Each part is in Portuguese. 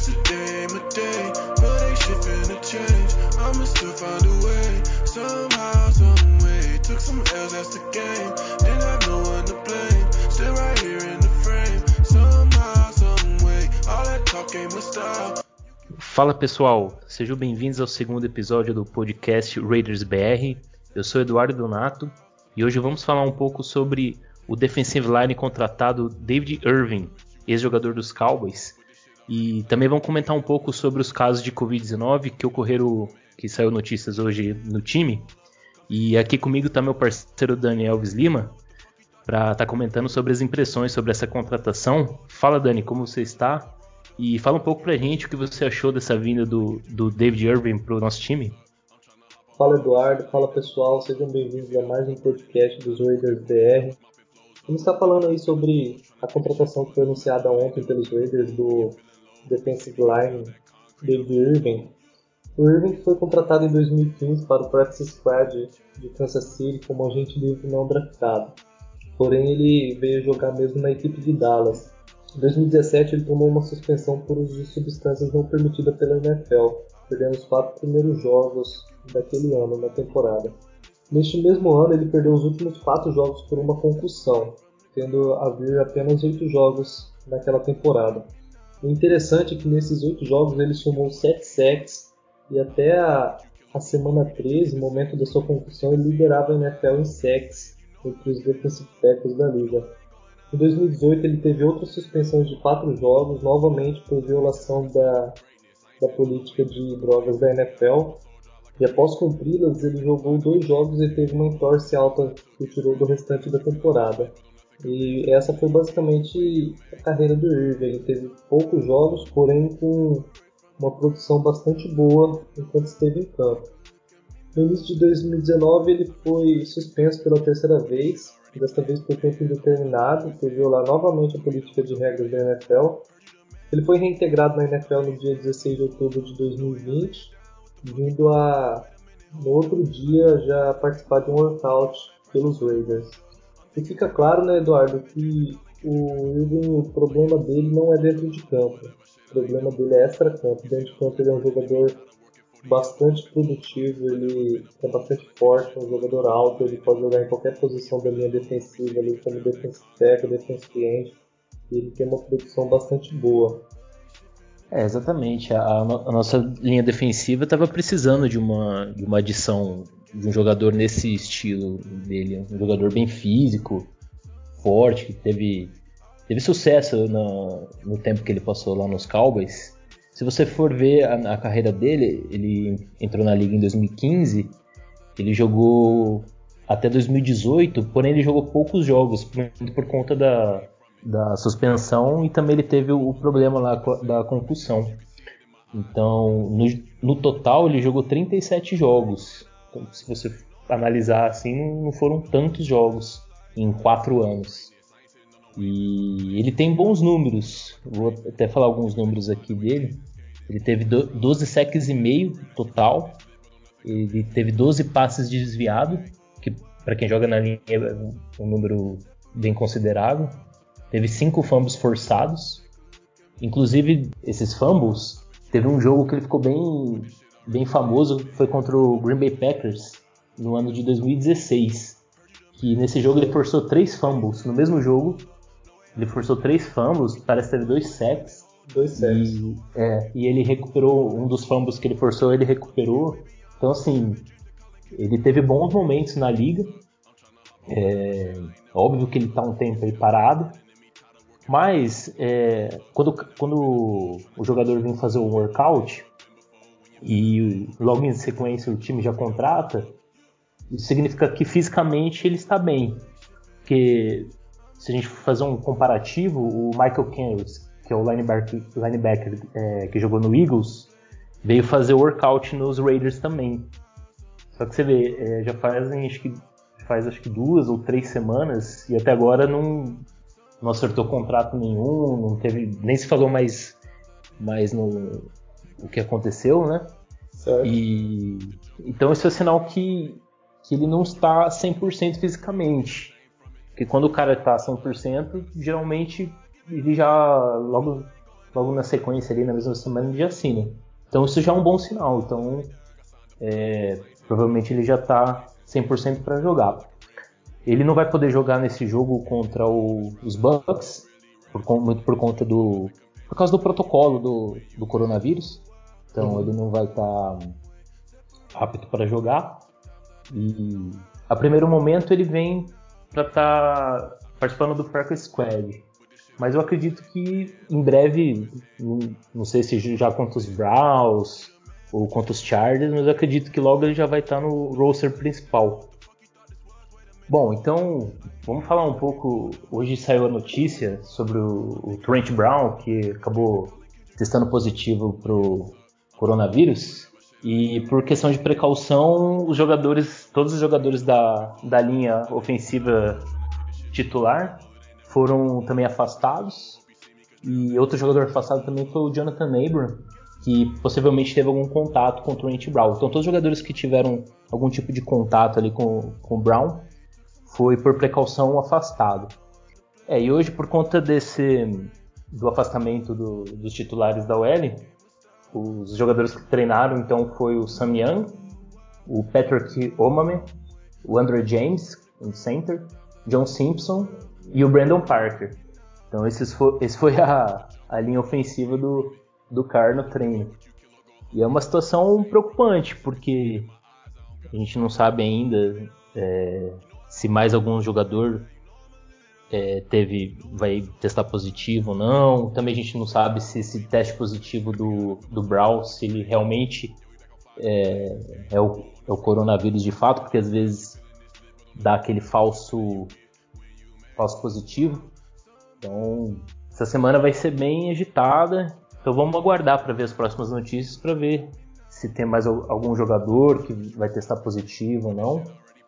Day, but shit finna change. I'ma still find a way, somehow, some way. Took some L's, that's the game. Didn't have no one to blame. Still right here in the frame, somehow, some way. All that talk ain't my style. Fala pessoal, sejam bem-vindos ao segundo episódio do podcast Raiders BR. Eu sou Eduardo Donato e hoje vamos falar um pouco sobre o defensive line contratado David Irving, ex-jogador dos Cowboys. E também vamos comentar um pouco sobre os casos de Covid-19 que ocorreram, que saiu notícias hoje no time. E aqui comigo está meu parceiro Daniel Alves Lima para estar tá comentando sobre as impressões sobre essa contratação. Fala Dani, como você está? E fala um pouco pra gente o que você achou dessa vinda do, do David Irving pro nosso time. Fala Eduardo, fala pessoal, sejam bem-vindos a mais um podcast dos Raiders BR. Vamos estar falando aí sobre a contratação que foi anunciada ontem pelos Raiders do defensive line David Irving. O Irving foi contratado em 2015 para o Practice Squad de Kansas City como agente livre não draftado. Porém, ele veio jogar mesmo na equipe de Dallas. Em 2017, ele tomou uma suspensão por uso de substâncias não permitida pela NFL, perdendo os quatro primeiros jogos daquele ano na temporada. Neste mesmo ano, ele perdeu os últimos quatro jogos por uma concussão, tendo a vir apenas oito jogos naquela temporada. O interessante é que nesses oito jogos ele somou sete sacks e até a, a semana 13, momento da sua concussão, ele liderava a NFL em sacks entre os defensive tackles da liga. Em 2018 ele teve outra suspensão de quatro jogos, novamente por violação da, da política de drogas da NFL e após cumpri-las, ele jogou dois jogos e teve uma entorse alta que o tirou do restante da temporada. E essa foi basicamente a carreira do Irving. Ele teve poucos jogos, porém com uma produção bastante boa enquanto esteve em campo. No início de 2019 ele foi suspenso pela terceira vez, desta vez por tempo indeterminado, por violar novamente a política de regras da NFL. Ele foi reintegrado na NFL no dia 16 de outubro de 2020 vindo a no outro dia já participar de um workout pelos Raiders. E fica claro, né, Eduardo, que o Irving, o problema dele não é dentro de campo. O problema dele é extra-campo. Dentro de campo ele é um jogador bastante produtivo, ele é bastante forte, um jogador alto, ele pode jogar em qualquer posição da linha defensiva, ali como defensive tackle, e ele tem uma produção bastante boa. É, exatamente. A, a, nossa linha defensiva estava precisando de uma, de uma adição de um jogador nesse estilo dele. Um jogador bem físico, forte, que teve, teve sucesso no, no tempo que ele passou lá nos Cowboys. Se você for ver a, a carreira dele, ele entrou na liga em 2015, ele jogou até 2018, porém ele jogou poucos jogos, por, por conta da, da suspensão e também ele teve o problema lá da concussão. Então, no, no total, ele jogou 37 jogos. Se você analisar assim, não foram tantos jogos em quatro anos. E ele tem bons números. Vou até falar alguns números aqui dele. Ele teve 12 sacks e meio total. Ele teve 12 passes desviados, que para quem joga na linha é um número bem considerável teve cinco fumbles forçados. Inclusive, esses fumbles, teve um jogo que ele ficou bem, bem famoso, foi contra o Green Bay Packers, no ano de 2016. Que nesse jogo ele forçou três fumbles. No mesmo jogo, ele forçou três fumbles, parece que teve dois sacks. Dois sacks. E, é, e ele recuperou, um dos fumbles que ele forçou, ele recuperou. Então, assim, ele teve bons momentos na liga. É, óbvio que ele está um tempo aí parado, mas é, quando, quando o jogador vem fazer um workout e logo em sequência o time já contrata, isso significa que fisicamente ele está bem. Porque se a gente fazer um comparativo, o Michael Kenrith, que é o linebacker, linebacker é, que jogou no Eagles, veio fazer workout nos Raiders também. Só que você vê, é, já fazem acho que faz acho que duas ou três semanas e até agora não não acertou contrato nenhum, não teve, nem se falou mais, mais no o que aconteceu, né? Certo. E então isso é sinal que, que ele não está 100% fisicamente. Porque quando o cara está 100%, geralmente ele já logo logo na sequência ali na mesma semana ele já assina. Então isso já é um bom sinal. Então é, provavelmente ele já está 100% para jogar. Ele não vai poder jogar nesse jogo contra o, os Bucks, por, muito por conta do. por causa do protocolo do, do coronavírus. Então uhum. ele não vai estar tá apto para jogar. E a primeiro momento ele vem para estar tá participando do Practice Squad. Mas eu acredito que em breve, não sei se já contra os Browns ou contra os Chargers, mas eu acredito que logo ele já vai estar tá no roster principal. Bom, então vamos falar um pouco. Hoje saiu a notícia sobre o, o Trent Brown, que acabou testando positivo para o coronavírus. E por questão de precaução, os jogadores, todos os jogadores da, da linha ofensiva titular foram também afastados. E outro jogador afastado também foi o Jonathan Abram, que possivelmente teve algum contato com o Trent Brown. Então todos os jogadores que tiveram algum tipo de contato ali com, com o Brown foi por precaução afastado. É, e hoje por conta desse do afastamento do, dos titulares da OL, os jogadores que treinaram então foi o Sam Young, o Patrick Omame, o Andrew James, em center, John Simpson e o Brandon Parker. Então esses foi, esse foi a, a linha ofensiva do, do Car no treino. E é uma situação preocupante, porque a gente não sabe ainda é, se mais algum jogador é, teve vai testar positivo ou não. Também a gente não sabe se esse teste positivo do, do Brown, se ele realmente é, é, o, é o coronavírus de fato, porque às vezes dá aquele falso, falso positivo. Então, essa semana vai ser bem agitada. Então vamos aguardar para ver as próximas notícias para ver se tem mais algum jogador que vai testar positivo ou não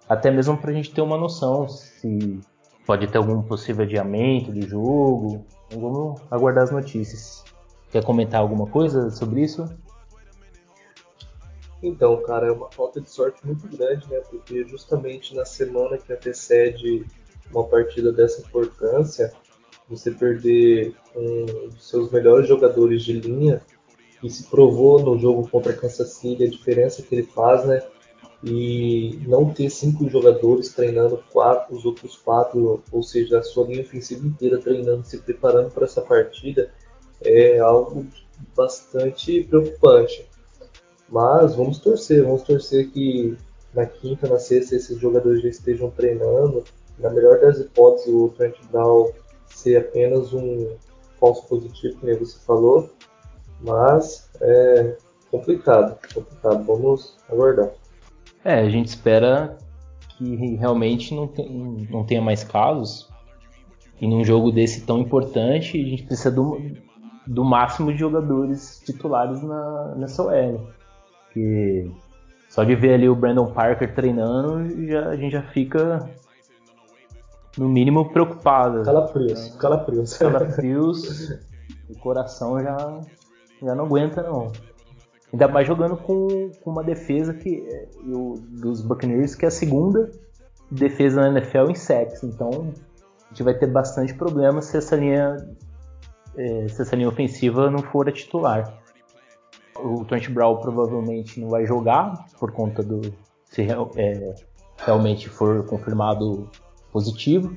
até mesmo para a gente ter uma noção se pode ter algum possível adiamento do jogo. Então vamos aguardar as notícias. Quer comentar alguma coisa sobre isso? Então, cara, é uma falta de sorte muito grande, né? Porque justamente na semana que antecede uma partida dessa importância, você perder um dos seus melhores jogadores de linha, que se provou no jogo contra Kansas City a diferença que ele faz, né? E não ter cinco jogadores treinando quatro, os outros quatro, ou seja, a sua linha ofensiva inteira treinando, se preparando para essa partida, é algo bastante preocupante. Mas vamos torcer, vamos torcer que na quinta, na sexta, esses jogadores já estejam treinando. Na melhor das hipóteses, o Trent Brown ser apenas um falso positivo, como você falou. Mas é complicado, complicado. Vamos aguardar. É, a gente espera que realmente não, tem, não tenha mais casos. E num jogo desse tão importante, a gente precisa do, do máximo de jogadores titulares na, nessa OL. Porque só de ver ali o Brandon Parker treinando, já, a gente já fica no mínimo preocupado. Calafrios, calafrios. Calafrios, o coração já, já não aguenta não. Ainda mais jogando com, com uma defesa que o, dos Buccaneers, que é a segunda defesa na NFL em sacks. Então a gente vai ter bastante problema se essa linha, é, se essa linha ofensiva não for a titular. O Trent Brown provavelmente não vai jogar por conta do se é, realmente for confirmado positivo.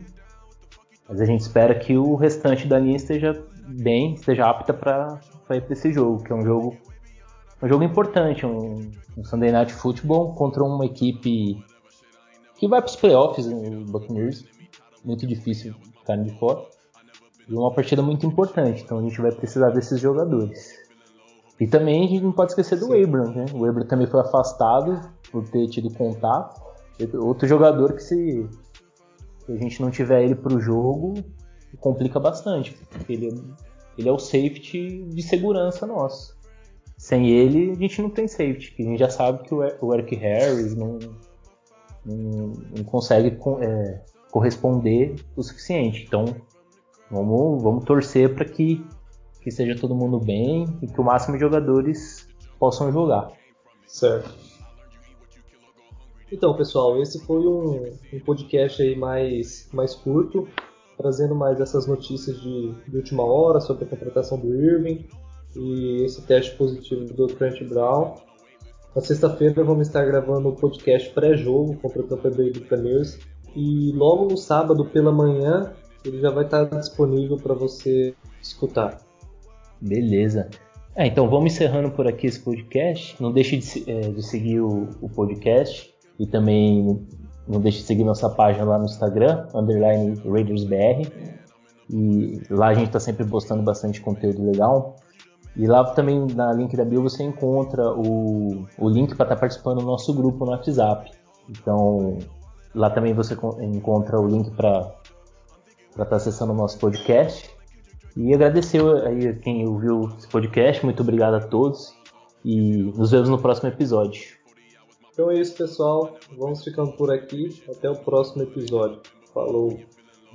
Mas a gente espera que o restante da linha esteja bem, esteja apta para ir para esse jogo, que é um jogo um jogo importante, um, um Sunday Night Football contra uma equipe que vai para os playoffs, o Buccaneers, muito difícil ficar de fora. E uma partida muito importante, então a gente vai precisar desses jogadores. E também a gente não pode esquecer do Abram, né? O Abram também foi afastado por ter tido contato. Outro jogador que se, se a gente não tiver ele para o jogo, complica bastante, porque ele, ele é o safety de segurança nosso sem ele a gente não tem safety. A gente já sabe que o Eric Harris não, não, não consegue é, corresponder o suficiente. Então vamos, vamos torcer para que, que esteja todo mundo bem e que o máximo de jogadores possam jogar. Certo. Então, pessoal, esse foi um, um podcast aí mais, mais curto. trazendo mais essas notícias de, de última hora sobre a contratação do Irving e esse teste positivo do Trent Brown. Na sexta-feira vamos estar gravando o podcast pré-jogo contra o Tampa Bay Buccaneers e logo no sábado pela manhã ele já vai estar disponível para você escutar. Beleza. É, então vamos encerrando por aqui esse podcast. Não deixe de, é, de seguir o, o, podcast e também não deixe de seguir nossa página lá no Instagram, underline RaidersBR. E lá a gente está sempre postando bastante conteúdo legal. E lá também na link da bio você encontra o, o link para estar tá participando do nosso grupo no WhatsApp. Então lá também você encontra o link para estar tá acessando o nosso podcast. E agradecer aí quem ouviu esse podcast, muito obrigado a todos e nos vemos no próximo episódio. Então é isso, pessoal. Vamos ficando por aqui. Até o próximo episódio. Falou.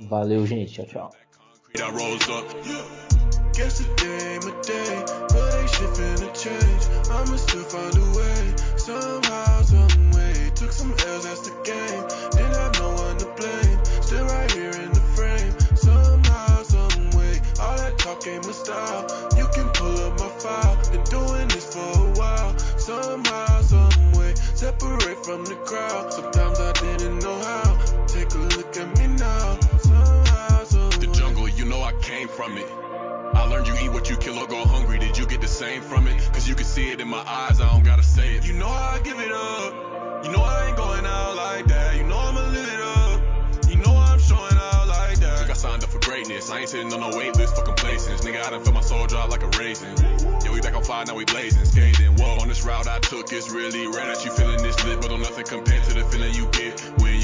Valeu, gente. Tchau, tchau. My eyes, I don't gotta say it. You know how I give it up. You know I ain't going out like that. You know I'ma live it up. You know I'm showing out like that. Think I signed up for greatness. I ain't sitting on no wait list for complacence. Nigga, I done feel my soul drop like a raisin. Yeah, we back on fire, now we blazing, scathing. Whoa, on this route I took, it's really rare that you feeling this lit, but on nothing compared to the feeling you get when